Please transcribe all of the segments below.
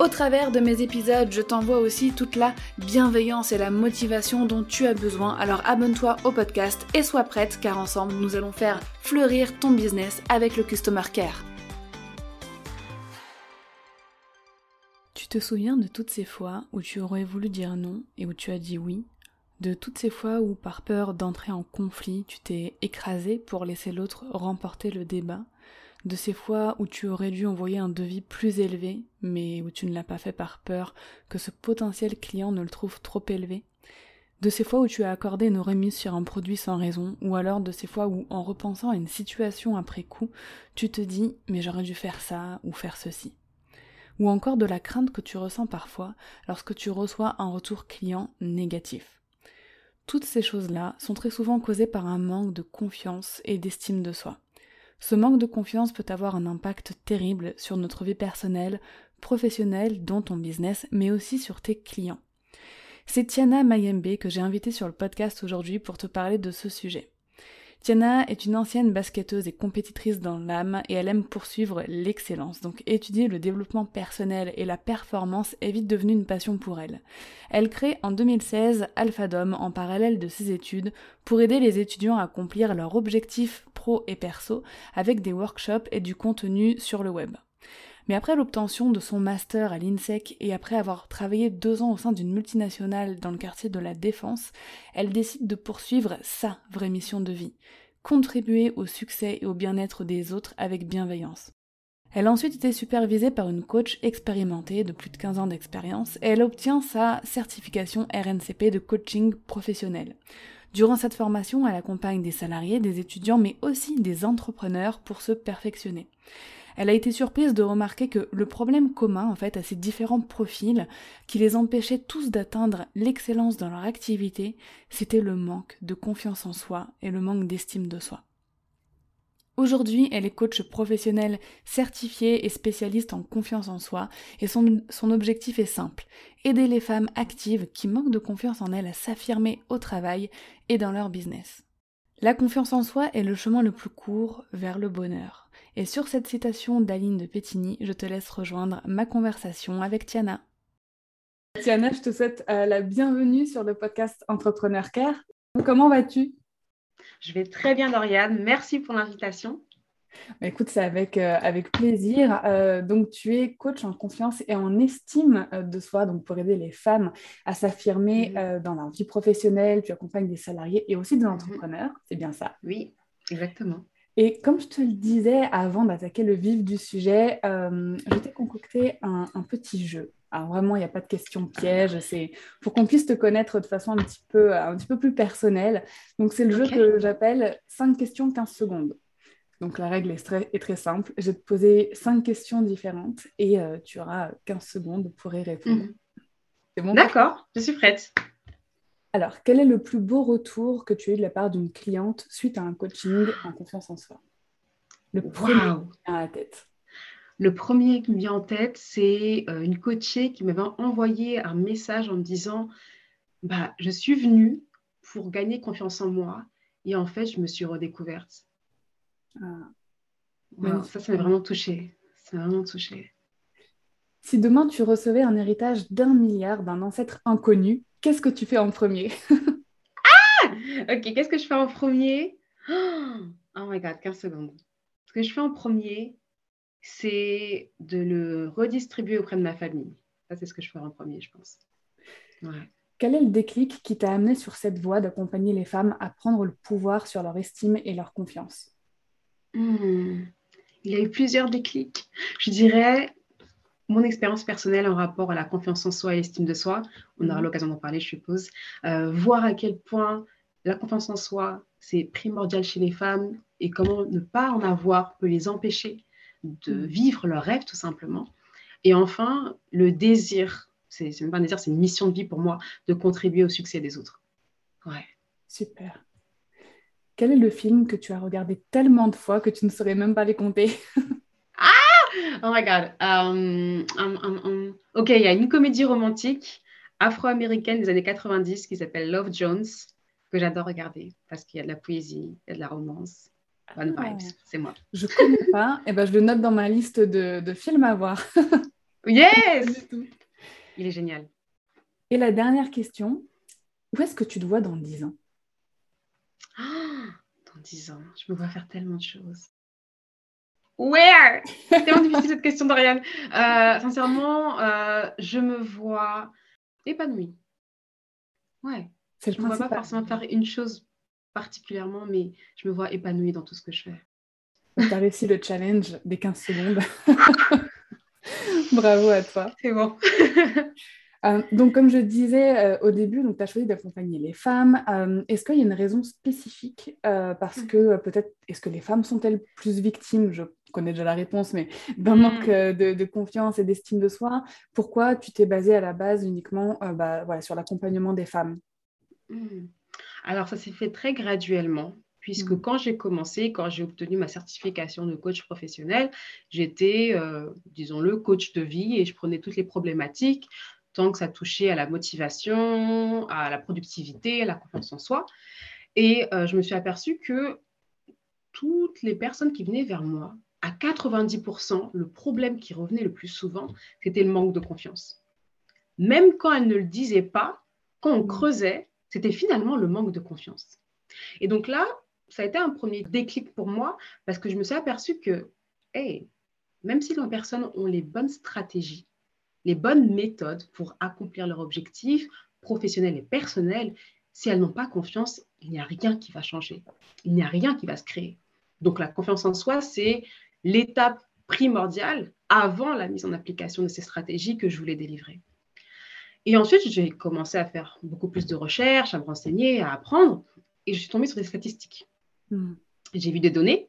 Au travers de mes épisodes, je t'envoie aussi toute la bienveillance et la motivation dont tu as besoin. Alors abonne-toi au podcast et sois prête car ensemble nous allons faire fleurir ton business avec le Customer Care. Tu te souviens de toutes ces fois où tu aurais voulu dire non et où tu as dit oui? De toutes ces fois où par peur d'entrer en conflit, tu t'es écrasé pour laisser l'autre remporter le débat? De ces fois où tu aurais dû envoyer un devis plus élevé, mais où tu ne l'as pas fait par peur que ce potentiel client ne le trouve trop élevé, de ces fois où tu as accordé une remise sur un produit sans raison, ou alors de ces fois où, en repensant à une situation après coup, tu te dis mais j'aurais dû faire ça ou faire ceci. Ou encore de la crainte que tu ressens parfois lorsque tu reçois un retour client négatif. Toutes ces choses-là sont très souvent causées par un manque de confiance et d'estime de soi. Ce manque de confiance peut avoir un impact terrible sur notre vie personnelle, professionnelle, dont ton business, mais aussi sur tes clients. C'est Tiana Mayembe que j'ai invitée sur le podcast aujourd'hui pour te parler de ce sujet. Tiana est une ancienne basketteuse et compétitrice dans l'âme et elle aime poursuivre l'excellence. Donc étudier le développement personnel et la performance est vite devenu une passion pour elle. Elle crée en 2016 Alpha Dom en parallèle de ses études pour aider les étudiants à accomplir leurs objectifs pro et perso avec des workshops et du contenu sur le web. Mais après l'obtention de son master à l'INSEC et après avoir travaillé deux ans au sein d'une multinationale dans le quartier de la Défense, elle décide de poursuivre sa vraie mission de vie, contribuer au succès et au bien-être des autres avec bienveillance. Elle a ensuite été supervisée par une coach expérimentée de plus de 15 ans d'expérience et elle obtient sa certification RNCP de coaching professionnel. Durant cette formation, elle accompagne des salariés, des étudiants, mais aussi des entrepreneurs pour se perfectionner elle a été surprise de remarquer que le problème commun en fait à ces différents profils qui les empêchaient tous d'atteindre l'excellence dans leur activité, c'était le manque de confiance en soi et le manque d'estime de soi. Aujourd'hui, elle est coach professionnelle certifiée et spécialiste en confiance en soi et son, objectif est simple, aider les femmes actives qui manquent de confiance en elles à s'affirmer au travail et dans leur business. La confiance en soi est le chemin le plus court vers le bonheur. Et sur cette citation d'Aline de Pétigny, je te laisse rejoindre ma conversation avec Tiana. Tiana, je te souhaite euh, la bienvenue sur le podcast Entrepreneur Care. Comment vas-tu? Je vais très bien, Lauriane. Merci pour l'invitation. Bah, écoute, c'est avec, euh, avec plaisir. Euh, donc, tu es coach en confiance et en estime de soi, donc pour aider les femmes à s'affirmer mhm. dans leur vie professionnelle. Tu accompagnes des salariés et aussi des mhm. entrepreneurs. C'est bien ça? Oui, exactement. Et comme je te le disais avant d'attaquer le vif du sujet, euh, je t'ai concocté un, petit jeu. Alors vraiment, il n'y a pas de question piège, c'est pour qu'on puisse te connaître de façon un petit peu, un petit peu plus personnelle. Donc c'est le jeu que j'appelle 5 questions 15 secondes. Donc la règle est très, est très simple. Je vais te poser 5 questions différentes et euh, tu auras 15 secondes pour y répondre. Mhm. C'est bon D'accord, je suis prête. Alors, quel est le plus beau retour que tu as eu de la part d'une cliente suite à un coaching en confiance en soi? Le premier qui vient à la tête. Le premier qui me vient en tête, c'est euh, une coachée qui m'avait envoyé un message en me disant bah, Je suis venue pour gagner confiance en moi et en fait, je me suis redécouverte. Ah. ça, ça m'a vraiment touchée. Ça m'a vraiment touchée. Si demain tu recevais un héritage d'un milliard d'un ancêtre inconnu, qu'est-ce que tu fais en premier? Ah Ok, qu'est-ce que je fais en premier? Oh my god, 15 secondes. Ce que je fais en premier, c'est de le redistribuer auprès de ma famille. Ça, c'est ce que je ferai en premier, je pense. Quel est le déclic qui t'a amené sur cette voie d'accompagner les femmes à prendre le pouvoir sur leur estime et leur confiance? Hmm. Il y a eu plusieurs déclics. Je dirais mon expérience personnelle en rapport à la confiance en soi et l'estime de soi. On aura mhm. l'occasion d'en parler, je suppose. Euh, voir à quel point la confiance en soi, c'est primordial chez les femmes et comment ne pas en avoir peut les empêcher de mhm. vivre leur rêve, tout simplement. Et enfin, le désir, c'est même pas un désir, c'est une mission de vie pour moi, de contribuer au succès des autres. Ouais. Super. Quel est le film que tu as regardé tellement de fois que tu ne saurais même pas les compter? Oh my God. Um, um, um, ok, il y a une comédie romantique afro-américaine des années 90 qui s'appelle Love Jones que j'adore regarder parce qu'il y a de la poésie, il y a de la romance. Bonne ah. vibes, c'est moi. Je connais pas, et eh ben je le note dans ma liste de, de films à voir. yes Il est génial. Et la dernière question, où est-ce que tu te vois dans 10 ans? Dans 10 ans, je me vois faire tellement de choses. Where? C'est tellement difficile cette question, Dorian. Euh, sincèrement, euh, je me vois épanouie. Ouais. Je ne me vois pas forcément faire une chose particulièrement, mais je me vois épanouie dans tout ce que je fais. Tu as réussi le challenge des 15 secondes. Bravo à toi. C'est bon. Euh, donc, comme je disais euh, au début, tu as choisi d'accompagner les femmes. Euh, est-ce qu'il y a une raison spécifique Parce que peut-être, est-ce que les femmes sont-elles plus victimes? Je connais déjà la réponse, mais d'un mm. manque de, confiance et d'estime de soi. Pourquoi tu t'es basée à la base uniquement bah, voilà, sur l'accompagnement des femmes? Mm. Alors, ça s'est fait très graduellement puisque mmh. quand j'ai commencé, quand j'ai obtenu ma certification de coach professionnel, j'étais, euh, disons-le, coach de vie et je prenais toutes les problématiques, tant que ça touchait à la motivation, à la productivité, à la confiance en soi. Et euh, je me suis aperçue que toutes les personnes qui venaient vers moi, à 90%, le problème qui revenait le plus souvent, c'était le manque de confiance. Même quand elles ne le disaient pas, quand on mmh. creusait, c'était finalement le manque de confiance. Et donc là, ça a été un premier déclic pour moi parce que je me suis aperçue que, hey, même si les personnes ont les bonnes stratégies, les bonnes méthodes pour accomplir leurs objectifs professionnels et personnels, si elles n'ont pas confiance, il n'y a rien qui va changer. Il n'y a rien qui va se créer. Donc la confiance en soi, c'est l'étape primordiale avant la mise en application de ces stratégies que je voulais délivrer. Et ensuite, j'ai commencé à faire beaucoup plus de recherches, à me renseigner, à apprendre, et je suis tombée sur des statistiques. Hmm. J'ai vu des données.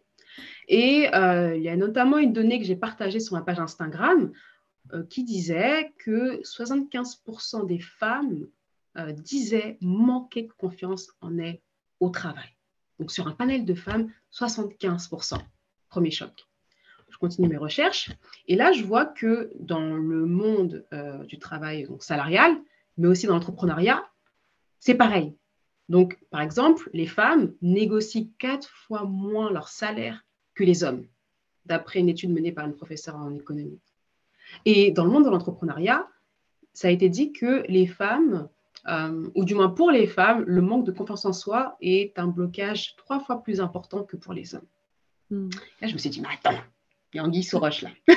Et euh, il y a notamment une donnée que j'ai partagée sur ma page Instagram euh, qui disait que 75% des femmes euh, disaient manquer de confiance en elles au travail. Donc sur un panel de femmes, 75%. Premier choc. Je continue mes recherches et là je vois que dans le monde du travail salarial, mais aussi dans l'entrepreneuriat, c'est pareil. Donc, par exemple, les femmes négocient quatre fois moins leur salaire que les hommes, d'après une étude menée par une professeure en économie. Et dans le monde de l'entrepreneuriat, ça a été dit que les femmes, euh, ou du moins pour les femmes, le manque de confiance en soi est un blocage trois fois plus important que pour les hommes. Hmm. Là, je me suis dit, mais attends, il y a Anguille sous roche là.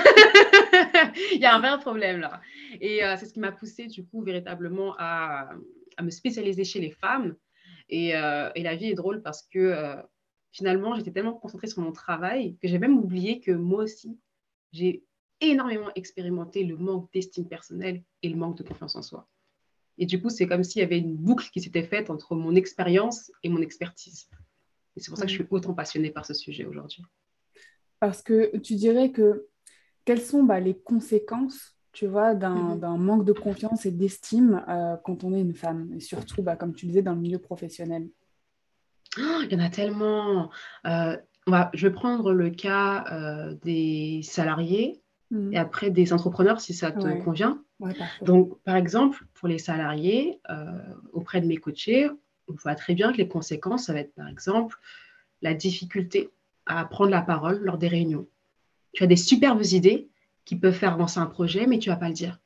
il y a un vrai problème là. Et euh, c'est ce qui m'a poussée du coup véritablement à, à, me spécialiser chez les femmes euh, et, la vie est drôle parce que euh, finalement, j'étais tellement concentrée sur mon travail que j'ai même oublié que moi aussi, j'ai énormément expérimenté le manque d'estime personnelle et le manque de confiance en soi. Et du coup, c'est comme s'il y avait une boucle qui s'était faite entre mon expérience et mon expertise. Et c'est pour ça que je suis mm. autant passionnée par ce sujet aujourd'hui. Parce que tu dirais que quelles sont bah, les conséquences tu vois, mhm. d'un manque de confiance et d'estime euh, quand on est une femme, et surtout, bah, comme tu disais, dans le milieu professionnel? Oh, Il y en a tellement. Euh, je vais prendre le cas euh, des salariés mhm. et après des entrepreneurs, si ça te convient. Donc, par exemple, pour les salariés, auprès de mes coachés, on voit très bien que les conséquences, ça va être, par exemple, la difficulté à prendre la parole lors des réunions. Tu as des superbes idées, qui peuvent faire avancer un projet, mais tu vas pas le dire.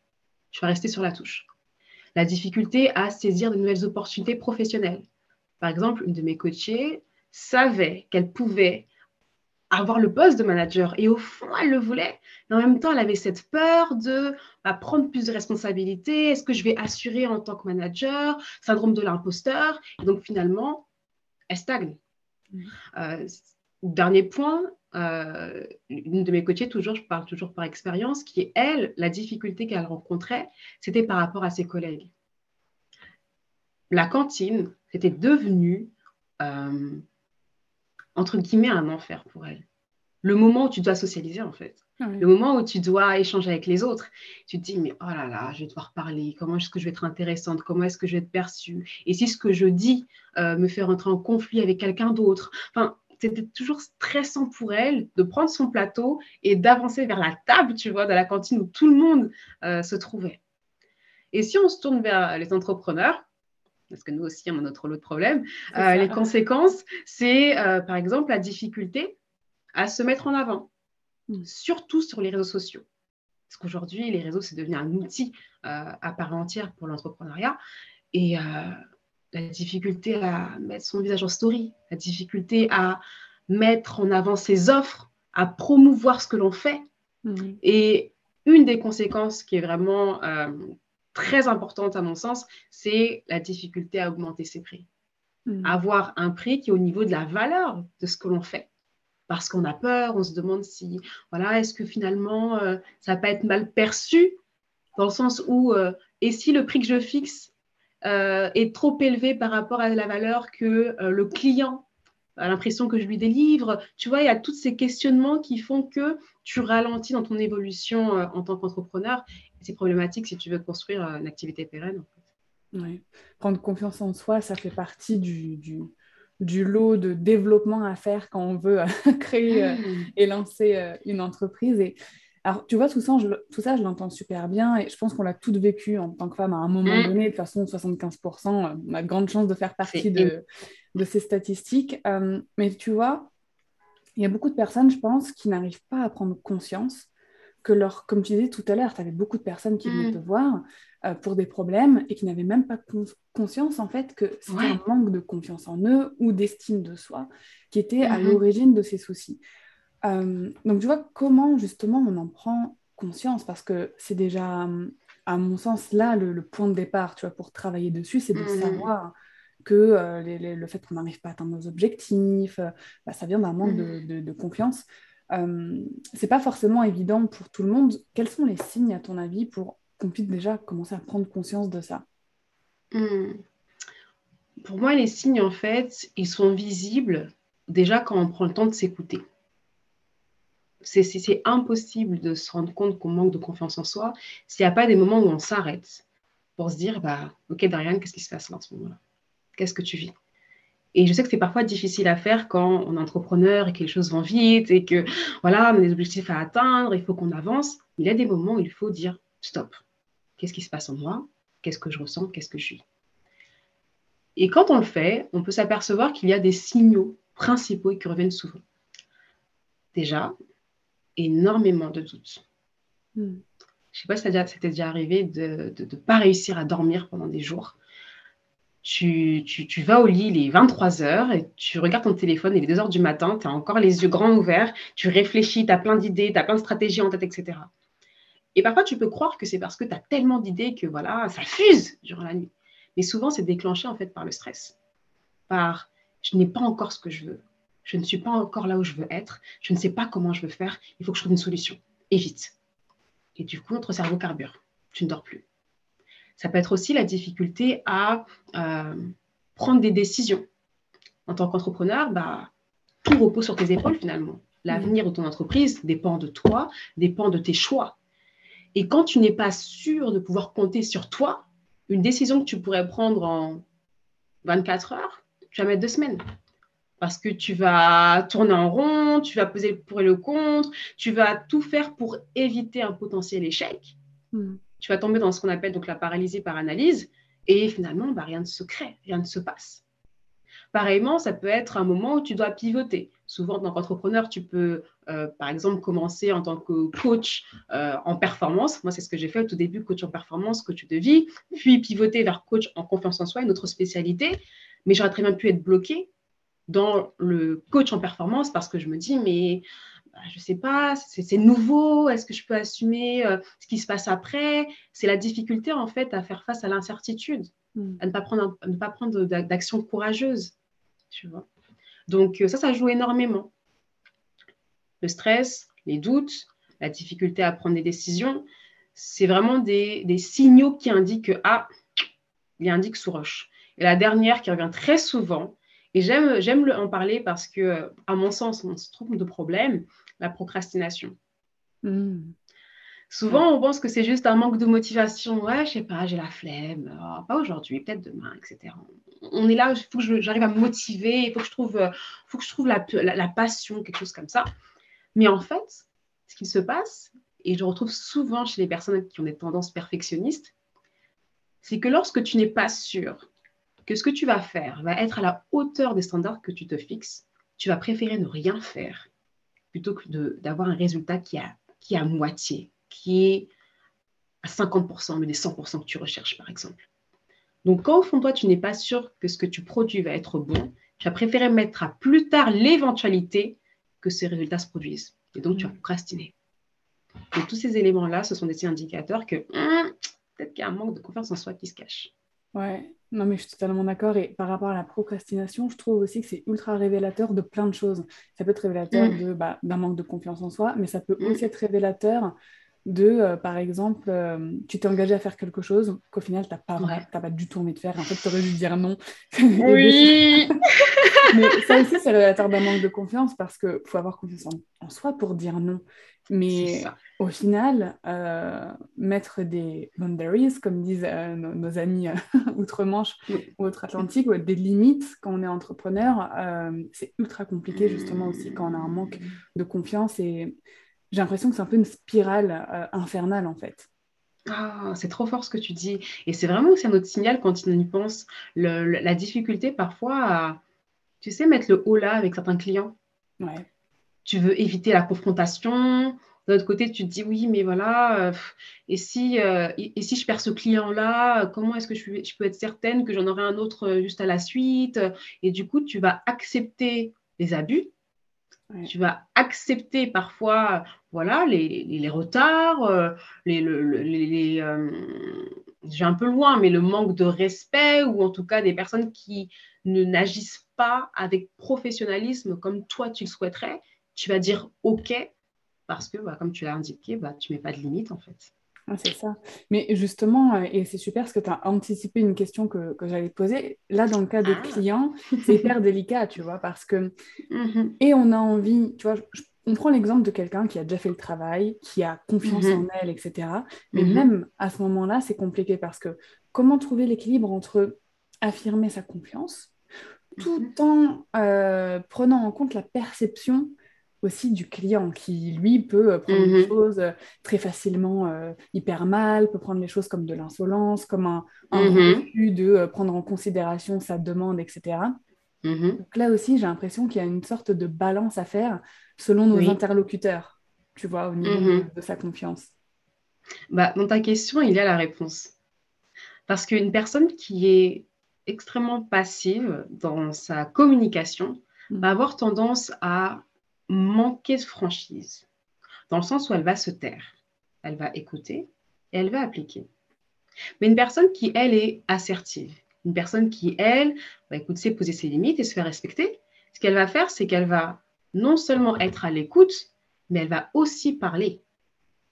Tu vas rester sur la touche. La difficulté à saisir de nouvelles opportunités professionnelles. Par exemple, une de mes coachées savait qu'elle pouvait avoir le poste de manager et au fond, elle le voulait. Mais en même temps, elle avait cette peur de bah, prendre plus de responsabilités. Est-ce que je vais assurer en tant que manager? Syndrome de l'imposteur. Et donc, finalement, elle stagne. Mmh. Euh, dernier point, euh, une de mes coachées, toujours, je parle toujours par expérience, qui, elle, la difficulté qu'elle rencontrait, c'était par rapport à ses collègues. La cantine, c'était devenu, euh, entre guillemets, un enfer pour elle. Le moment où tu dois socialiser, en fait. Ah Le moment où tu dois échanger avec les autres, tu te dis, mais oh là là, je vais devoir parler, comment est-ce que je vais être intéressante, comment est-ce que je vais être perçue, et si ce que je dis euh, me fait rentrer en conflit avec quelqu'un d'autre? Enfin, c'était toujours stressant pour elle de prendre son plateau et d'avancer vers la table, tu vois, de la cantine où tout le monde euh, se trouvait. Et si on se tourne vers les entrepreneurs, parce que nous aussi, on a notre lot de problèmes, euh, les conséquences, c'est par exemple la difficulté à se mettre en avant. Mm. surtout sur les réseaux sociaux. Parce qu'aujourd'hui, les réseaux, c'est devenu un outil euh, à part entière pour l'entrepreneuriat. Et euh, la difficulté à mettre son visage en story, la difficulté à mettre en avant ses offres, à promouvoir ce que l'on fait. Mm. Et une des conséquences qui est vraiment euh, très importante à mon sens, c'est la difficulté à augmenter ses prix. Mm. Avoir un prix qui est au niveau de la valeur de ce que l'on fait parce qu'on a peur, on se demande si, voilà, est-ce que finalement, euh, ça va pas être mal perçu, dans le sens où, euh, et si le prix que je fixe euh, est trop élevé par rapport à la valeur que le client a l'impression que je lui délivre, tu vois, il y a tous ces questionnements qui font que tu ralentis dans ton évolution en tant qu'entrepreneur. C'est problématique si tu veux construire une activité pérenne. Oui. Prendre confiance en soi, ça fait partie du, du lot de développement à faire quand on veut euh, créer euh, mmh. et lancer euh, une entreprise. Et alors, tu vois, tout ça, je, tout ça, je l'entends super bien et je pense qu'on l'a toutes vécu en tant que femme à un moment mmh. donné. De toute façon, 75%, on a de grandes chances de faire partie de, de, ces statistiques. mais tu vois, il y a beaucoup de personnes, je pense, qui n'arrivent pas à prendre conscience que leur, comme tu disais tout à l'heure, tu avais beaucoup de personnes qui venaient mmh. te voir euh, pour des problèmes et qui n'avaient même pas conscience en fait que c'était un manque de confiance en eux ou d'estime de soi qui était à mmh l'origine de ces soucis. Euh, donc tu vois comment justement on en prend conscience? Parce que c'est déjà, à mon sens, là le, point de départ, tu vois, pour travailler dessus, c'est de mmh savoir que euh, le fait qu'on n'arrive pas à atteindre nos objectifs, bah, ça vient d'un manque de, de, confiance. Euh, c'est pas forcément évident pour tout le monde. Quels sont les signes, à ton avis, pour qu'on puisse déjà commencer à prendre conscience de ça? Hmm. Pour moi, les signes, en fait, ils sont visibles déjà quand on prend le temps de s'écouter. C'est impossible de se rendre compte qu'on manque de confiance en soi s'il n'y a pas des moments où on s'arrête pour se dire, bah, ok, Darian, qu'est-ce qui se passe là en ce moment-là? Qu'est-ce que tu vis? Et je sais que c'est parfois difficile à faire quand on est entrepreneur et que les choses vont vite et que voilà, on a des objectifs à atteindre, il faut qu'on avance. Il y a des moments où il faut dire stop. Qu'est-ce qui se passe en moi? Qu'est-ce que je ressens? Qu'est-ce que je suis Et quand on le fait, on peut s'apercevoir qu'il y a des signaux principaux qui reviennent souvent. Déjà, énormément de doutes. Hmm. Je ne sais pas si ça t'est déjà arrivé de ne pas réussir à dormir pendant des jours tu, vas au lit, il est 23 heures, et tu regardes ton téléphone, il est 2 heures du matin, tu as encore les yeux grands ouverts, tu réfléchis, tu as plein d'idées, tu as plein de stratégies en tête, etc. Et parfois, tu peux croire que c'est parce que tu as tellement d'idées que voilà, ça fuse durant la nuit. Mais souvent, c'est déclenché en fait par le stress, par je n'ai pas encore ce que je veux, je ne suis pas encore là où je veux être, je ne sais pas comment je veux faire, il faut que je trouve une solution, et vite. Et du coup, notre cerveau carbure, tu ne dors plus. Ça peut être aussi la difficulté à euh, prendre des décisions. En tant qu'entrepreneur, bah, tout repose sur tes épaules finalement. L'avenir de ton entreprise dépend de toi, dépend de tes choix. Et quand tu n'es pas sûr de pouvoir compter sur toi, une décision que tu pourrais prendre en 24 heures, tu vas mettre deux semaines. Parce que tu vas tourner en rond, tu vas peser le pour et le contre, tu vas tout faire pour éviter un potentiel échec. Hmm tu vas tomber dans ce qu'on appelle donc la paralysie par analyse, et finalement, bah, rien ne se crée, rien ne se passe. Pareillement, ça peut être un moment où tu dois pivoter. Souvent, en tant qu'entrepreneur, tu peux, euh, par exemple, commencer en tant que coach euh, en performance. Moi, c'est ce que j'ai fait au tout début, coach en performance, coach de vie, puis pivoter vers coach en confiance en soi, une autre spécialité. Mais j'aurais très bien pu être bloqué dans le coach en performance parce que je me dis, mais bah, je ne sais pas, c'est nouveau, est-ce que je peux assumer euh, ce qui se passe après? C'est la difficulté en fait à faire face à l'incertitude, hmm. à ne pas prendre, ne pas prendre d'action courageuse, tu vois. Donc euh, ça, ça joue énormément. le stress, les doutes, la difficulté à prendre des décisions, c'est vraiment des, signaux qui indiquent que, ah, il y a un sous roche. Et la dernière qui revient très souvent, et j'aime, j'aime en parler parce que, à mon sens, on se trouve de problème, la procrastination. Hmm. Souvent, on pense que c'est juste un manque de motivation. Ouais, je sais pas, j'ai la flemme. Oh, pas aujourd'hui, peut-être demain, etc. On est là, il faut que j'arrive à me motiver, il faut que je trouve, faut que je trouve la, la, passion, quelque chose comme ça. Mais en fait, ce qui se passe, et je retrouve souvent chez les personnes qui ont des tendances perfectionnistes, c'est que lorsque tu n'es pas sûr que ce que tu vas faire va être à la hauteur des standards que tu te fixes, tu vas préférer ne rien faire plutôt que d'avoir un résultat qui a, qui à moitié, qui est à 50%, mais des 100% que tu recherches, par exemple. Donc, quand au fond de toi, tu n'es pas sûr que ce que tu produis va être bon, tu vas préférer mettre à plus tard l'éventualité que ces résultats se produisent. Et donc, tu vas procrastiner. Et tous ces éléments-là, ce sont des indicateurs que hum, peut-être qu'il y a un manque de confiance en soi qui se cache. Ouais, non, mais je suis totalement d'accord. Et par rapport à la procrastination, je trouve aussi que c'est ultra révélateur de plein de choses. Ça peut être révélateur hum. de, bah, d'un manque de confiance en soi, mais ça peut hum. aussi être révélateur de, euh, par exemple, euh, tu t'es engagé à faire quelque chose qu'au final, tu n'as pas, pas du tout envie de faire. En fait, tu aurais dû dire non. Oui Mais ça aussi, c'est révélateur d'un manque de confiance parce qu'il faut avoir confiance en, soi pour dire non. Mais au final, euh, mettre des boundaries, comme disent nos, amis outre-Manche ou outre-Atlantique, ou des limites quand on est entrepreneur, c'est ultra compliqué justement aussi quand on a un manque de confiance et j'ai l'impression que c'est un peu une spirale euh, infernale en fait. Ah, c'est trop fort ce que tu dis. Et c'est vraiment aussi un autre signal quand on y pense, la difficulté parfois à, tu sais, mettre le haut là avec certains clients. Ouais. Tu veux éviter la confrontation. D'un autre côté, tu te dis oui, mais voilà, euh, et, si, euh, et, si je perds ce client-là, comment est-ce que je, je, peux être certaine que j'en aurai un autre juste à la suite? Et du coup, tu vas accepter les abus tu vas accepter parfois voilà, les, retards, les, j'ai un peu loin, mais le manque de respect ou en tout cas des personnes qui ne n'agissent pas avec professionnalisme comme toi tu le souhaiterais, tu vas dire OK parce que, bah, comme tu l'as indiqué, bah, tu ne mets pas de limite en fait. Ah, c'est ça. Mais justement, euh, et c'est super parce que tu as anticipé une question que, que j'allais te poser. Là, dans le cas de ah. clients, c'est hyper délicat, tu vois, parce que. Mm-hmm. Et on a envie, tu vois, on prend l'exemple de quelqu'un qui a déjà fait le travail, qui a confiance mm-hmm. en elle, etc. Mais mm-hmm. même à ce moment-là, c'est compliqué parce que comment trouver l'équilibre entre affirmer sa confiance tout en euh, prenant en compte la perception aussi du client qui, lui, peut euh, prendre les mhm. choses euh, très facilement euh, hyper mal, peut prendre les choses comme de l'insolence, comme un, un mhm. refus de prendre en considération sa demande, etc. Mhm. Donc là aussi, j'ai l'impression qu'il y a une sorte de balance à faire selon nos interlocuteurs, tu vois, au niveau de, sa confiance. Bah, dans ta question, il y a la réponse. Parce qu'une personne qui est extrêmement passive dans sa communication va avoir tendance à manquer de franchise, dans le sens où elle va se taire, elle va écouter et elle va appliquer. Mais une personne qui, elle, est assertive, une personne qui, elle, va écouter, poser ses limites et se faire respecter, ce qu'elle va faire, c'est qu'elle va non seulement être à l'écoute, mais elle va aussi parler.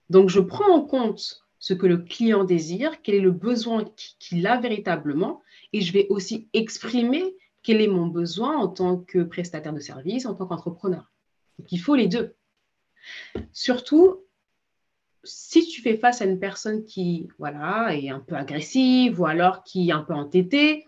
Donc, je prends en compte ce que le client désire, quel est le besoin qu'il a véritablement, et je vais aussi exprimer quel est mon besoin en tant que prestataire de service, en tant qu'entrepreneur. Donc, il faut les deux. Surtout, si tu fais face à une personne qui voilà, est un peu agressive ou alors qui est un peu entêtée,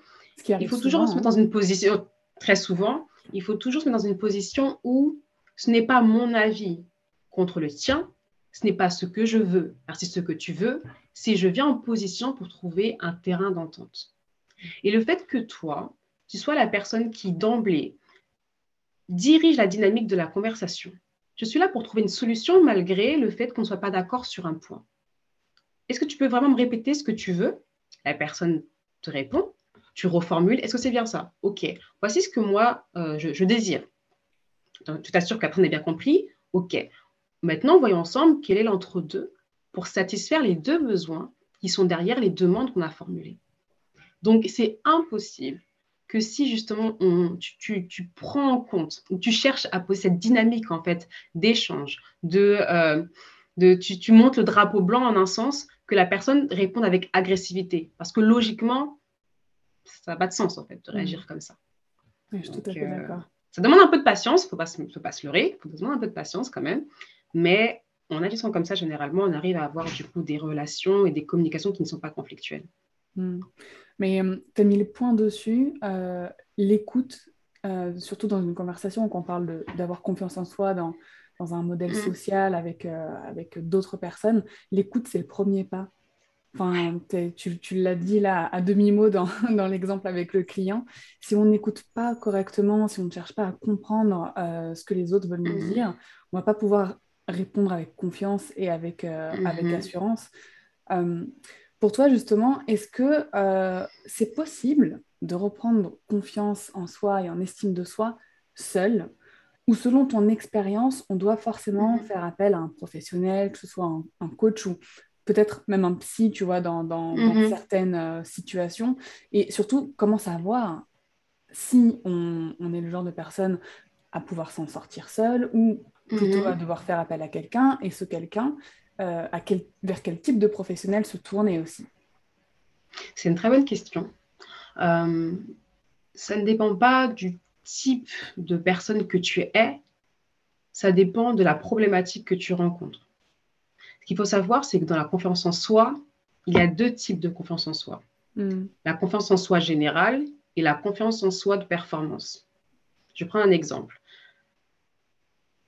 il faut toujours se mettre dans hein. une position, très souvent, il faut toujours se mettre dans une position où ce n'est pas mon avis contre le tien, ce n'est pas ce que je veux, c'est ce que tu veux, c'est je viens en position pour trouver un terrain d'entente. Et le fait que toi, tu sois la personne qui d'emblée dirige la dynamique de la conversation. Je suis là pour trouver une solution malgré le fait qu'on ne soit pas d'accord sur un point. Est-ce que tu peux vraiment me répéter ce que tu veux? La personne te répond, tu reformules, est-ce que c'est bien ça? Ok, voici ce que moi, euh, je, désire. tu t'assures qu'après on a bien compris Ok, maintenant voyons ensemble quel est l'entre-deux pour satisfaire les deux besoins qui sont derrière les demandes qu'on a formulées. Donc c'est impossible que si justement tu, prends en compte ou tu cherches à poser cette dynamique en fait d'échange, de, euh, de tu, montes le drapeau blanc en un sens, que la personne réponde avec agressivité. Parce que logiquement, ça n'a pas de sens en fait de réagir mm. comme ça. je suis tout à fait euh, d'accord. Ça demande un peu de patience, il ne faut pas se leurrer, il faut demander un peu de patience quand même. Mais en agissant comme ça, généralement, on arrive à avoir du coup des relations et des communications qui ne sont pas conflictuelles. Mm. Mais euh, tu as mis les points dessus. Euh, l'écoute, euh, surtout dans une conversation, quand on parle d'avoir confiance en soi dans, dans un modèle mm. social avec, avec d'autres personnes, l'écoute, c'est le premier pas. Enfin, tu, tu l'as dit là à demi-mot dans, dans l'exemple avec le client. Si on n'écoute pas correctement, si on ne cherche pas à comprendre ce que les autres veulent nous mm. dire, on ne va pas pouvoir répondre avec confiance et avec, avec mm-hmm. assurance. Pour toi, justement, est-ce que euh, c'est possible de reprendre confiance en soi et en estime de soi seul? Ou selon ton expérience, on doit forcément mhm. faire appel à un professionnel, que ce soit un, coach ou peut-être même un psy, tu vois, dans, mhm. certaines euh, situations? Et surtout, comment savoir si on, est le genre de personne à pouvoir s'en sortir seul ou plutôt mhm. à devoir faire appel à quelqu'un et ce quelqu'un, euh, vers quel type de professionnel se tourner aussi C'est une très bonne question. Euh, ça ne dépend pas du type de personne que tu es, ça dépend de la problématique que tu rencontres. Ce qu'il faut savoir, c'est que dans la confiance en soi, il y a deux types de confiance en soi. Hmm. La confiance en soi générale et la confiance en soi de performance. Je prends un exemple.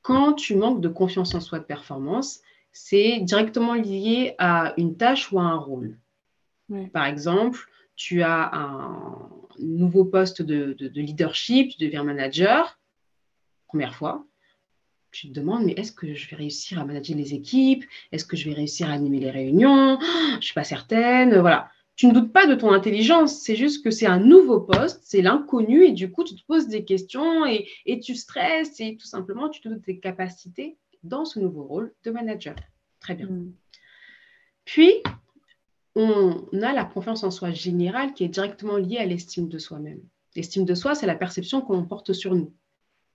Quand tu manques de confiance en soi de performance, c'est directement lié à une tâche ou à un rôle. Par exemple, tu as un nouveau poste de, leadership, tu deviens manager, première fois. Tu te demandes, mais est-ce que je vais réussir à manager les équipes? Est-ce que je vais réussir à animer les réunions? Je ne suis pas certaine. Voilà. Tu ne doutes pas de ton intelligence, c'est juste que c'est un nouveau poste, c'est l'inconnu, et du coup, tu te poses des questions et, et tu stresses, et tout simplement, tu te doutes des capacités dans ce nouveau rôle de manager. Très bien. Mm. Puis, on a la confiance en soi générale qui est directement liée à l'estime de soi-même. L'estime de soi, c'est la perception qu'on porte sur nous.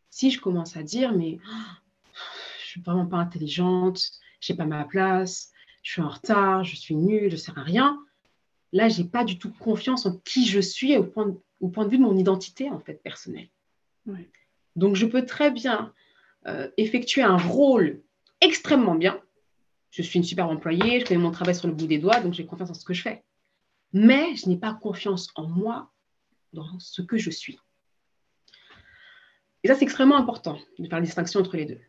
Si je commence à dire, mais je je suis vraiment pas intelligente, j'ai pas ma place, je suis en retard, je suis nulle, je ne sers à rien, là, j'ai pas du tout confiance en qui je suis au point, au point de vue de mon identité en fait personnelle. Donc, je peux très bien euh, effectuer un rôle extrêmement bien. Je suis une super employée, je connais mon travail sur le bout des doigts, donc j'ai confiance en ce que je fais. Mais je n'ai pas confiance en moi, dans ce que je suis. Et ça, c'est extrêmement important de faire la distinction entre les deux.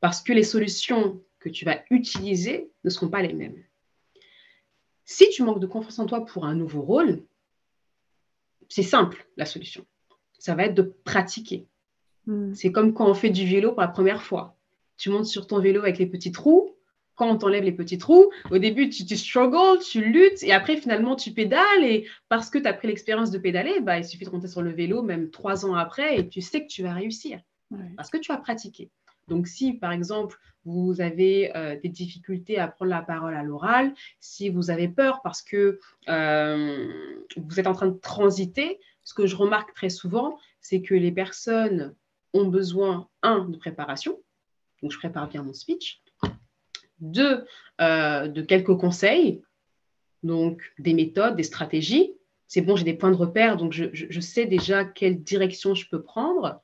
Parce que les solutions que tu vas utiliser ne seront pas les mêmes. Si tu manques de confiance en toi pour un nouveau rôle, c'est simple la solution. Ça va être de pratiquer. Hmm. C'est comme quand on fait du vélo pour la première fois. Tu montes sur ton vélo avec les petits trous. Quand on t'enlève les petits trous, au début, tu, tu struggles, tu luttes, et après, finalement, tu pédales. Et parce que tu as pris l'expérience de pédaler, bah, il suffit de monter sur le vélo, même trois ans après, et tu sais que tu vas réussir. Parce que tu as pratiqué. Donc, si par exemple, vous avez euh, des difficultés à prendre la parole à l'oral, si vous avez peur parce que euh, vous êtes en train de transiter, ce que je remarque très souvent, c'est que les personnes ont besoin, un, de préparation, donc je prépare bien mon speech, deux, euh, de quelques conseils, donc des méthodes, des stratégies. C'est bon, j'ai des points de repère, donc je, je, sais déjà quelle direction je peux prendre.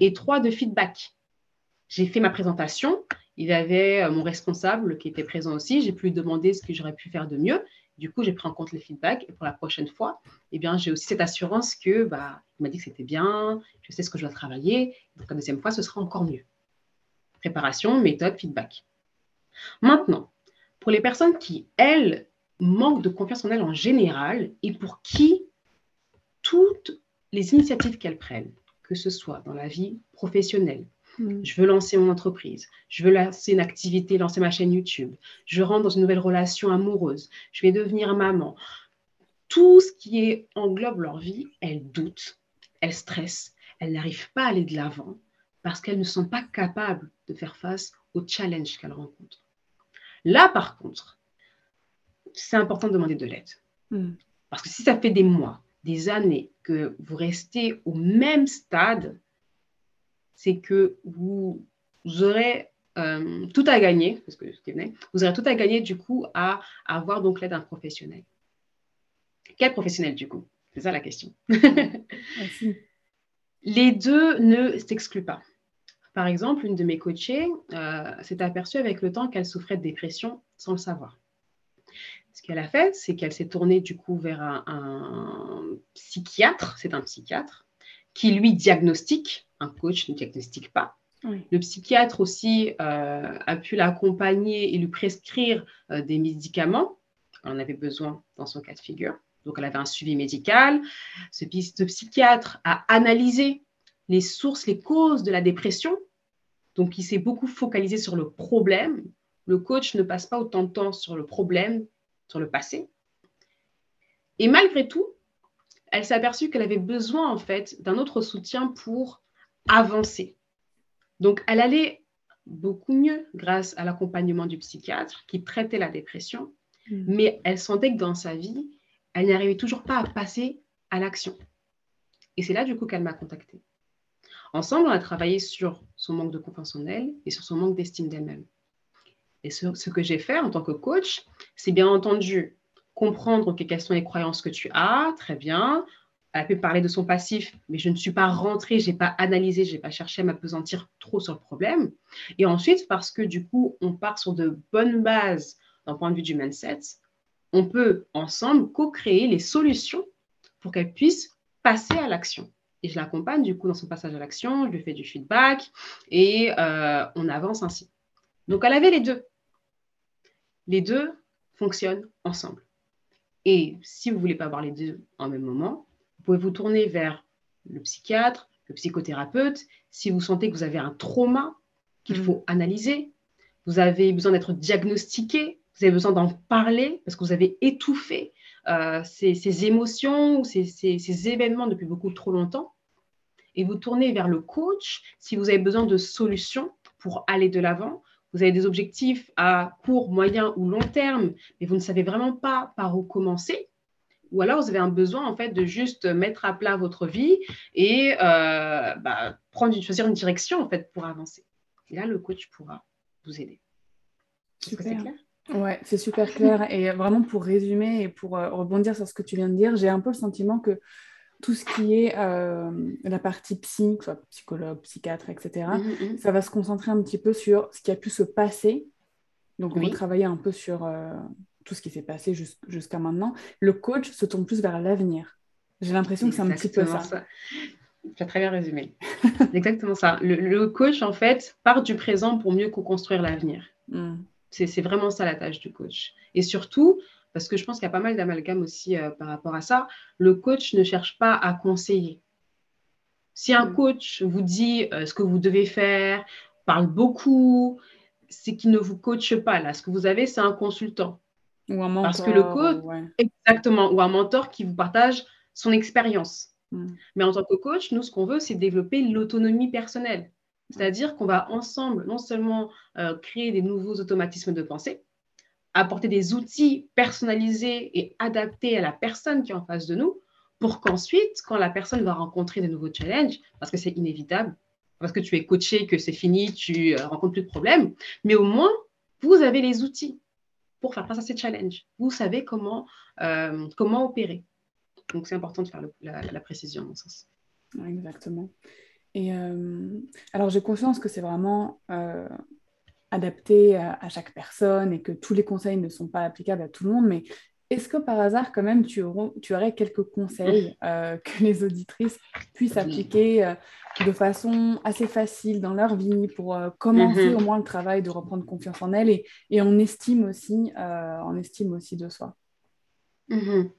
Et trois, de feedback. J'ai fait ma présentation, il y avait euh, mon responsable qui était présent aussi, j'ai pu lui demander ce que j'aurais pu faire de mieux. Du coup, j'ai pris en compte les feedbacks et pour la prochaine fois, eh j'ai aussi cette assurance que bah, il m'a dit que c'était bien, je sais ce que je dois travailler. Donc, la deuxième fois, ce sera encore mieux. Préparation, méthode, feedback. Maintenant, pour les personnes qui, elles, manquent de confiance en elles en général et pour qui toutes les initiatives qu'elles prennent, que ce soit dans la vie professionnelle, mm. je veux lancer mon entreprise, je veux lancer une activité, lancer ma chaîne YouTube, je rentre dans une nouvelle relation amoureuse, je vais devenir maman. Tout ce qui est, englobe leur vie, elles doutent, elles stressent, elles n'arrivent pas à aller de l'avant parce qu'elles ne sont pas capables de faire face aux challenges qu'elles rencontrent. Là, par contre, c'est important de demander de l'aide. Hmm. Parce que si ça fait des mois des années, que vous restez au même stade, c'est que vous, aurez euh, tout à gagner, parce que vous aurez tout à gagner du coup à, avoir donc l'aide d'un professionnel. Quel professionnel du coup? C'est ça la question. Les deux ne s'excluent pas. Par exemple, une de mes coachées euh, s'est aperçue avec le temps qu'elle souffrait de dépression sans le savoir. Ce qu'elle a fait, c'est qu'elle s'est tournée du coup vers un, psychiatre, c'est un psychiatre, qui lui diagnostique, un coach ne diagnostique pas. Le psychiatre aussi euh, a pu l'accompagner et lui prescrire euh, des médicaments. Elle en avait besoin dans son cas de figure. Donc, elle avait un suivi médical. Ce, ce psychiatre a analysé les sources, les causes de la dépression. Donc, il s'est beaucoup focalisé sur le problème. Le coach ne passe pas autant de temps sur le problème, sur le passé. Et malgré tout, elle s'est aperçue qu'elle avait besoin, en fait, d'un autre soutien pour avancer. Donc, elle allait beaucoup mieux grâce à l'accompagnement du psychiatre qui traitait la dépression, mm. mais elle sentait que dans sa vie, elle n'arrivait toujours pas à passer à l'action. Et c'est là, du coup, qu'elle m'a contactée. Ensemble, on a travaillé sur son manque de confiance en elle et sur son manque d'estime d'elle-même. Et ce, que j'ai fait en tant que coach, c'est bien entendu comprendre quelles sont les croyances que tu as, très bien. Elle peut parler de son passif, mais je ne suis pas rentrée, je n'ai pas analysé, je n'ai pas cherché à m'apesantir trop sur le problème. Et ensuite, parce que du coup, on part sur de bonnes bases d'un point de vue du mindset, on peut ensemble co-créer les solutions pour qu'elle puisse passer à l'action. Et je l'accompagne du coup dans son passage à l'action, je lui fais du feedback et euh, on avance ainsi. Donc elle avait les deux. Les deux fonctionnent ensemble. Et si vous ne voulez pas avoir les deux en même moment, vous pouvez vous tourner vers le psychiatre, le psychothérapeute, si vous sentez que vous avez un trauma qu'il mmh. faut analyser, vous avez besoin d'être diagnostiqué, vous avez besoin d'en parler parce que vous avez étouffé euh, ces, émotions ou ces, événements depuis beaucoup trop longtemps. Et vous tournez vers le coach si vous avez besoin de solutions pour aller de l'avant. Vous avez des objectifs à court, moyen ou long terme, mais vous ne savez vraiment pas par où commencer. Ou alors vous avez un besoin en fait de juste mettre à plat votre vie et euh, bah, prendre choisir une direction en fait pour avancer. Et là, le coach pourra vous aider. Super. C'est clair? Ouais, c'est super clair. Et vraiment, pour résumer et pour euh, rebondir sur ce que tu viens de dire, j'ai un peu le sentiment que tout ce qui est euh, la partie psy, que soit psychologue, psychiatre, etc., mmh, mmh, mmh. ça va se concentrer un petit peu sur ce qui a pu se passer. Donc, on va travailler un peu sur euh, tout ce qui s'est passé jusqu'à maintenant. Le coach se tourne plus vers l'avenir. J'ai l'impression que c'est un petit peu ça. ça. Tu as très bien résumé. exactement ça. Le, coach, en fait, part du présent pour mieux co-construire l'avenir. C'est vraiment ça la tâche du coach. Et surtout, parce que je pense qu'il y a pas mal d'amalgames aussi euh, par rapport à ça, le coach ne cherche pas à conseiller. Si un mm. coach vous dit euh, ce que vous devez faire, parle beaucoup, c'est qu'il ne vous coache pas. Là, ce que vous avez, c'est un consultant. Ou un mentor. Parce que le coach, exactement, ou un mentor qui vous partage son expérience. Mm. Mais en tant que coach, nous, ce qu'on veut, c'est développer l'autonomie personnelle. C'est-à-dire qu'on va ensemble non seulement euh, créer des nouveaux automatismes de pensée, apporter des outils personnalisés et adaptés à la personne qui est en face de nous, pour qu'ensuite, quand la personne va rencontrer de nouveaux challenges, parce que c'est inévitable, parce que tu es coaché, que c'est fini, tu euh, rencontres plus de problèmes, mais au moins, vous avez les outils pour faire face à ces challenges. Vous savez comment, euh, comment opérer. Donc, c'est important de faire la, précision, dans mon sens. Exactement. Et euh, alors, j'ai conscience que c'est vraiment adapté à, chaque personne et que tous les conseils ne sont pas applicables à tout le monde, mais est-ce que par hasard, quand même, tu, aurais, quelques conseils euh, que les auditrices puissent appliquer de façon assez facile dans leur vie pour commencer mhm. au moins le travail de reprendre confiance en elles et, et on, estime aussi, on estime aussi de soi? Mhm.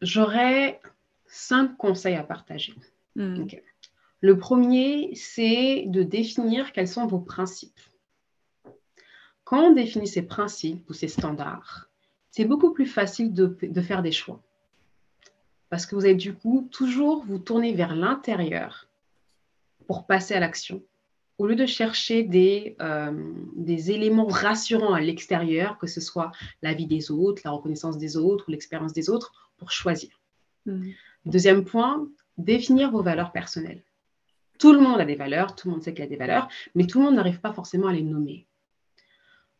J'aurais cinq conseils à partager. Hmm. Le premier, c'est de définir quels sont vos principes. Quand on définit ces principes ou ces standards, c'est beaucoup plus facile de, faire des choix. Parce que vous allez du coup toujours vous tourner vers l'intérieur pour passer à l'action, au lieu de chercher des, euh, des éléments rassurants à l'extérieur, que ce soit la vie des autres, la reconnaissance des autres ou l'expérience des autres, pour choisir. Hmm. Deuxième point, définir vos valeurs personnelles. Tout le monde a des valeurs, tout le monde sait qu'il a des valeurs, mais tout le monde n'arrive pas forcément à les nommer.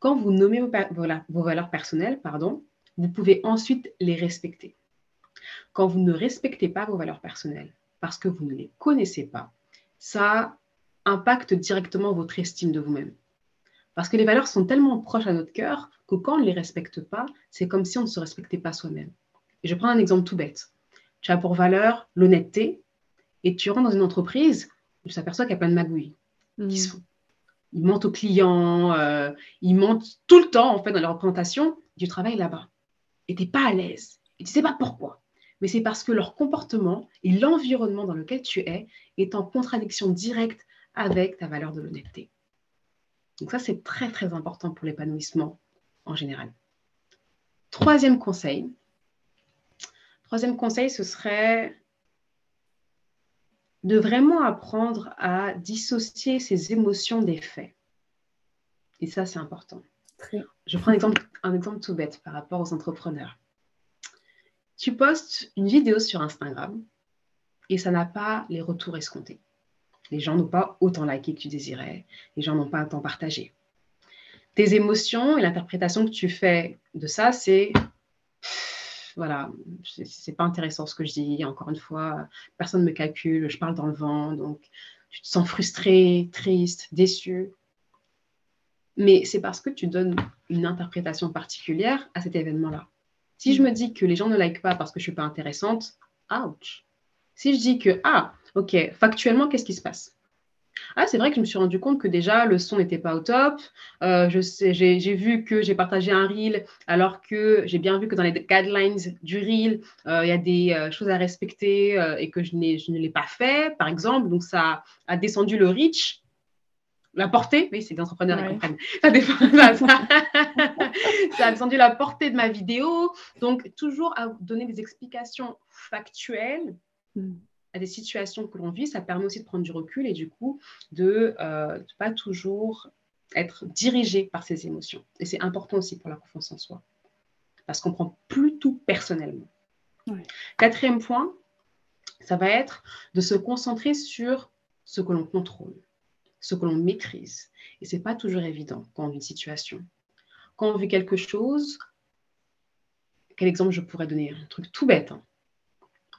Quand vous nommez vos, vos valeurs personnelles, pardon, vous pouvez ensuite les respecter. Quand vous ne respectez pas vos valeurs personnelles parce que vous ne les connaissez pas, ça impacte directement votre estime de vous-même. Parce que les valeurs sont tellement proches à notre cœur que quand on ne les respecte pas, c'est comme si on ne se respectait pas soi-même. Et je prends un exemple tout bête. Tu as pour valeur l'honnêteté et tu rentres dans une entreprise, tu t'aperçois qu'il y a plein de magouilles qui se font. Ils mentent aux clients, euh, ils mentent tout le temps en fait dans leur représentation du travail là-bas. Et tu n'es pas à l'aise. Et tu ne sais pas pourquoi. Mais c'est parce que leur comportement et l'environnement dans lequel tu es est en contradiction directe avec ta valeur de l'honnêteté. Donc ça, c'est très, très important pour l'épanouissement en général. Troisième conseil. Troisième conseil, ce serait de vraiment apprendre à dissocier ses émotions des faits. Et ça, c'est important. Je prends un exemple, un exemple tout bête par rapport aux entrepreneurs. Tu postes une vidéo sur Instagram et ça n'a pas les retours escomptés. Les gens n'ont pas autant liké que tu désirais. Les gens n'ont pas autant partagé. Tes émotions et l'interprétation que tu fais de ça, c'est voilà, c'est pas intéressant ce que je dis. Encore une fois, personne ne me calcule, je parle dans le vent, donc tu te sens frustré, triste, déçu. Mais c'est parce que tu donnes une interprétation particulière à cet événement-là. Si je me dis que les gens ne like pas parce que je suis pas intéressante, ouch. Si je dis que, ah, ok, factuellement, qu'est-ce qui se passe? Ah, c'est vrai que je me suis rendu compte que déjà le son n'était pas au top. Euh, j'ai vu que j'ai partagé un reel alors que j'ai bien vu que dans les guidelines du reel, euh, il y a des euh, choses à respecter et que je, je ne l'ai pas fait, par exemple. Donc, ça a descendu le reach. La portée, oui, c'est des entrepreneurs qui comprennent. Ça, a descendu la portée de ma vidéo. Donc, toujours à donner des explications factuelles. À des situations que l'on vit, ça permet aussi de prendre du recul et du coup de ne euh, pas toujours être dirigé par ses émotions. Et c'est important aussi pour la confiance en soi, parce qu'on prend plus tout personnellement. Quatrième point, ça va être de se concentrer sur ce que l'on contrôle, ce que l'on maîtrise. Et ce n'est pas toujours évident quand on vit une situation. Quand on vit quelque chose, quel exemple je pourrais donner? Un truc tout bête. Hein.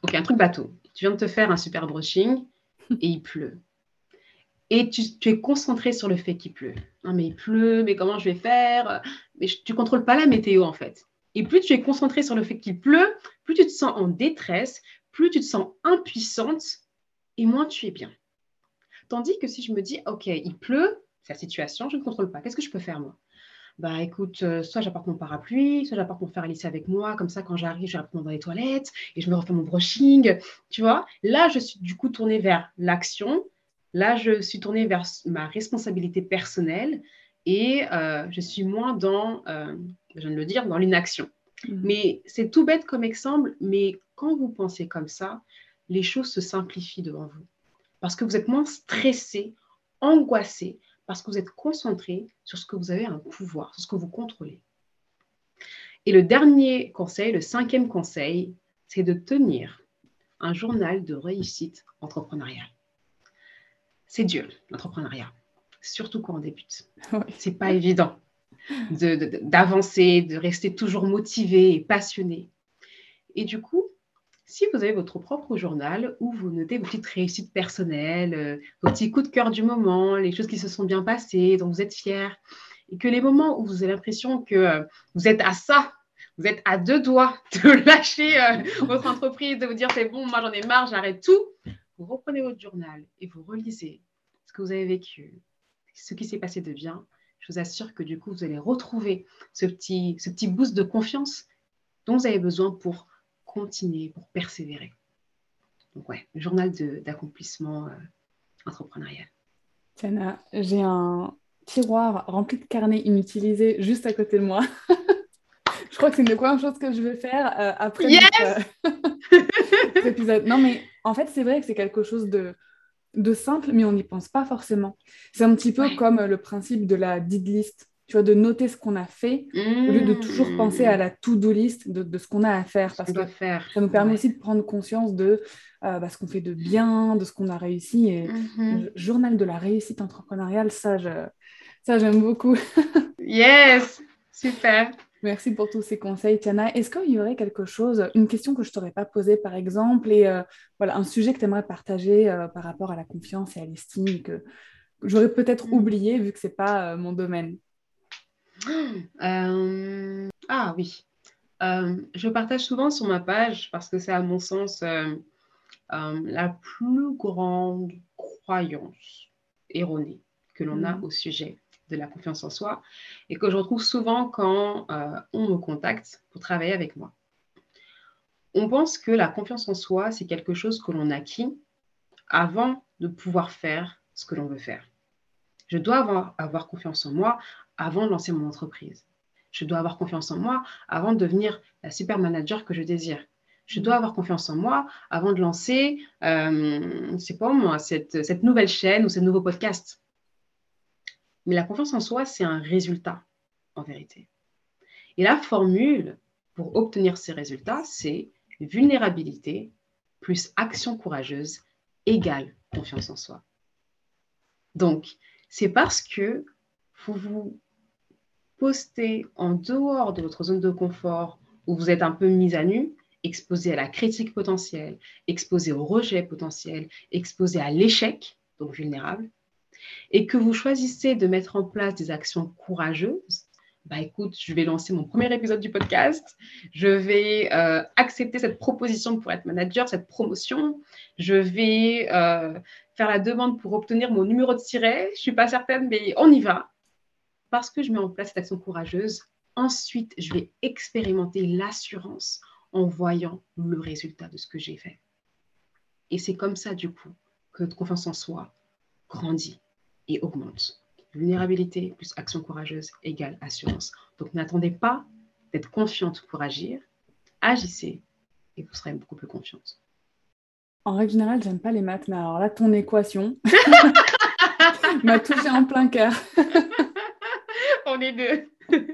Ok, un truc bateau. Tu viens de te faire un super brushing et il pleut. Et tu, es concentré sur le fait qu'il pleut. Ah, mais il pleut, mais comment je vais faire? Mais tu ne contrôles pas la météo en fait. Et plus tu es concentré sur le fait qu'il pleut, plus tu te sens en détresse, plus tu te sens impuissante et moins tu es bien. Tandis que si je me dis, OK, il pleut, c'est la situation, je ne contrôle pas. Qu'est-ce que je peux faire moi? Bah écoute, euh, soit j'apporte mon parapluie, soit j'apporte mon fer à lisser avec moi, comme ça quand j'arrive, je vais dans les toilettes et je me refais mon brushing, tu vois. Là, je suis du coup tournée vers l'action, là, je suis tournée vers ma responsabilité personnelle et euh, je suis moins dans, euh, je viens de le dire, dans l'inaction. Mmh. Mais c'est tout bête comme exemple, mais quand vous pensez comme ça, les choses se simplifient devant vous. Parce que vous êtes moins stressé, angoissé, parce que vous êtes concentré sur ce que vous avez un pouvoir, sur ce que vous contrôlez. Et le dernier conseil, le cinquième conseil, c'est de tenir un journal de réussite entrepreneuriale. C'est dur, l'entrepreneuriat, surtout quand on débute. C'est pas évident d'avancer, de, de rester toujours motivé et passionné. Et du coup, si vous avez votre propre journal où vous notez vos petites réussites personnelles, euh, vos petits coups de cœur du moment, les choses qui se sont bien passées, dont vous êtes fiers, et que les moments où vous avez l'impression que euh, vous êtes à ça, vous êtes à deux doigts de lâcher euh, votre entreprise, de vous dire c'est bon, moi j'en ai marre, j'arrête tout, vous reprenez votre journal et vous relisez ce que vous avez vécu, ce qui s'est passé de bien. Je vous assure que du coup, vous allez retrouver ce petit, ce petit boost de confiance dont vous avez besoin pour continuer, pour persévérer. Donc ouais, journal d'accomplissement euh, entrepreneurial. Tiana, j'ai un tiroir rempli de carnets inutilisés juste à côté de moi. je crois que c'est une des premières choses que je vais faire euh, après yes euh, épisode. Non, mais en fait, c'est vrai que c'est quelque chose de, de simple, mais on n'y pense pas forcément. C'est un petit peu comme le principe de la did list tu vois, de noter ce qu'on a fait, au lieu de toujours penser à la to-do list de, ce qu'on a à faire. Parce que faire. ça nous permet aussi de prendre conscience de euh, bah, ce qu'on fait de bien, de ce qu'on a réussi. Et le journal de la réussite entrepreneuriale, ça, ça j'aime beaucoup. yes, super. Merci pour tous ces conseils, Tiana. Est-ce qu'il y aurait quelque chose, une question que je ne t'aurais pas posée par exemple, et euh, voilà, un sujet que tu aimerais partager euh, par rapport à la confiance et à l'estime que j'aurais peut-être hmm. oublié vu que ce n'est pas euh, mon domaine? Ah oui. je partage souvent sur ma page parce que c'est à mon sens la plus grande croyance erronée que l'on a hmm. au sujet de la confiance en soi et que je retrouve souvent quand euh, on me contacte pour travailler avec moi. On pense que la confiance en soi, c'est quelque chose que l'on acquit avant de pouvoir faire ce que l'on veut faire. Je dois avoir, avoir confiance en moi avant de lancer mon entreprise. Je dois avoir confiance en moi avant de devenir la super manager que je désire. Je dois avoir confiance en moi avant de lancer, euh, c'est pas moi, cette, cette nouvelle chaîne ou ce nouveau podcast. Mais la confiance en soi, c'est un résultat, en vérité. Et la formule pour obtenir ces résultats, c'est vulnérabilité plus action courageuse égale confiance en soi. Donc, c'est parce que vous vous postez en dehors de votre zone de confort où vous êtes un peu mis à nu, exposé à la critique potentielle, exposé au rejet potentiel, exposé à l'échec, donc vulnérable, et que vous choisissez de mettre en place des actions courageuses, bah écoute, je vais lancer mon premier épisode du podcast, je vais euh, accepter cette proposition pour être manager, cette promotion, je vais euh, faire la demande pour obtenir mon numéro de siret, je ne suis pas certaine, mais on y va, parce que je mets en place cette action courageuse. Ensuite, je vais expérimenter l'assurance en voyant le résultat de ce que j'ai fait. Et c'est comme ça, du coup, que notre confiance en soi grandit et augmente. Vulnérabilité plus action courageuse égale assurance. Donc n'attendez pas d'être confiante pour agir. Agissez et vous serez beaucoup plus confiante. En règle générale, j'aime pas les maths, mais alors là, ton équation m'a touché en plein cœur. On est deux.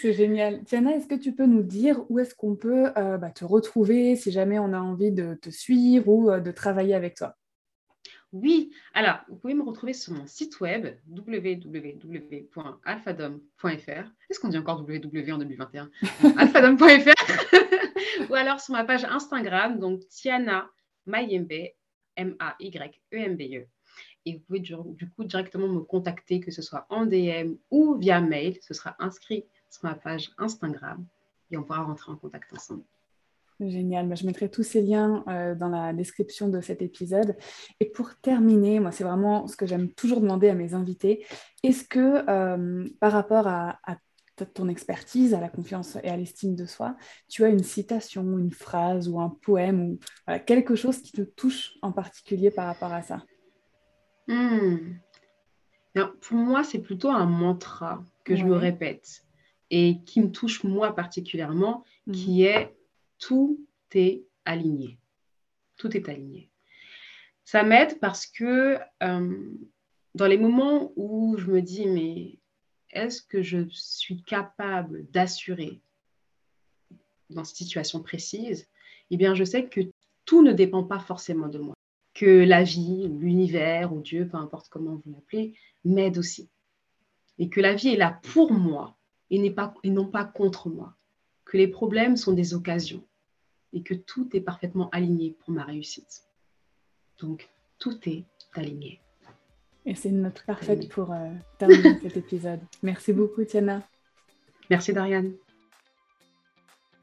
C'est génial. Tiana, est-ce que tu peux nous dire où est-ce qu'on peut euh, bah, te retrouver si jamais on a envie de te suivre ou euh, de travailler avec toi? Oui, alors vous pouvez me retrouver sur mon site web www.alphadom.fr. Est-ce qu'on dit encore www en 2021 Alphadom.fr ou alors sur ma page Instagram, donc Tiana Mayembe, M-A-Y-E-M-B-E. Et vous pouvez du, coup directement me contacter, que ce soit en DM ou via mail. Ce sera inscrit sur ma page Instagram et on pourra rentrer en contact ensemble. Génial, bah, je mettrai tous ces liens euh, dans la description de cet épisode. Et pour terminer, moi c'est vraiment ce que j'aime toujours demander à mes invités. Est-ce que euh, par rapport à, ton expertise, à la confiance et à l'estime de soi, tu as une citation, une phrase ou un poème ou quelque chose qui te touche en particulier par rapport à ça? Hmm. Pour moi, c'est plutôt un mantra que je me répète et qui me touche moi particulièrement, hmm. qui est tout est aligné. Tout est aligné. Ça m'aide parce que euh, dans les moments où je me dis, mais est-ce que je suis capable d'assurer dans cette situation précise? Eh bien, je sais que tout ne dépend pas forcément de moi. Que la vie, l'univers, ou Dieu, peu importe comment vous l'appelez, m'aide aussi. Et que la vie est là pour moi et, pas, et non pas contre moi. Que les problèmes sont des occasions et que tout est parfaitement aligné pour ma réussite. Donc, tout est aligné. Et c'est une note parfaite pour euh, terminer cet épisode. Merci beaucoup, Tiana. Merci, Dariane.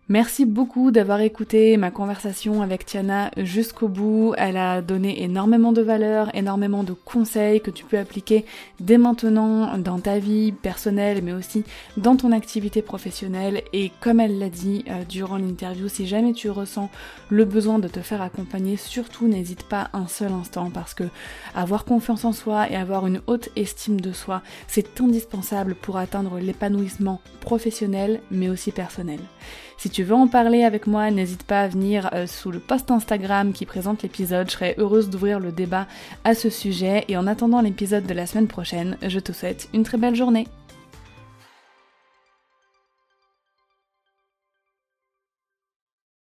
Merci beaucoup d'avoir écouté ma conversation avec Tiana jusqu'au bout. Elle a donné énormément de valeur, énormément de conseils que tu peux appliquer dès maintenant dans ta vie personnelle mais aussi dans ton activité professionnelle. Et comme elle l'a dit euh, durant l'interview, si jamais tu ressens le besoin de te faire accompagner, surtout n'hésite pas un seul instant parce que avoir confiance en soi et avoir une haute estime de soi, c'est indispensable pour atteindre l'épanouissement professionnel mais aussi personnel. Si tu veux en parler avec moi, n'hésite pas à venir euh, sous le post Instagram qui présente l'épisode. Je serai heureuse d'ouvrir le débat à ce sujet. Et en attendant l'épisode de la semaine prochaine, je te souhaite une très belle journée.